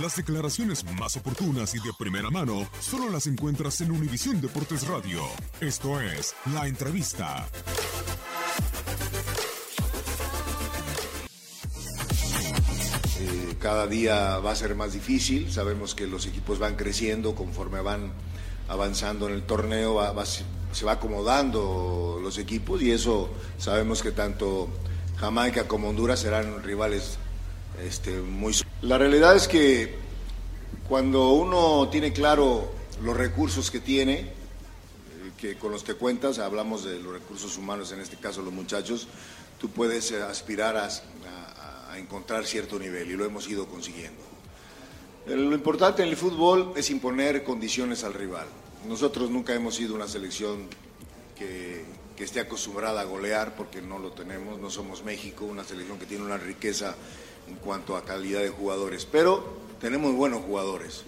Las declaraciones más oportunas y de primera mano solo las encuentras en Univisión Deportes Radio. Esto es La Entrevista. Eh, cada día va a ser más difícil, sabemos que los equipos van creciendo conforme van avanzando en el torneo, se va acomodando los equipos y eso sabemos que tanto Jamaica como Honduras serán rivales este. La realidad es que cuando uno tiene claro los recursos que tiene, eh, que con los que cuentas, hablamos de los recursos humanos, en este caso los muchachos, tú puedes eh, aspirar a, encontrar cierto nivel y lo hemos ido consiguiendo. Eh, lo importante en el fútbol es imponer condiciones al rival. Nosotros nunca hemos sido una selección que, que esté acostumbrada a golear porque no lo tenemos, no somos México, una selección que tiene una riqueza en cuanto a calidad de jugadores, pero tenemos buenos jugadores.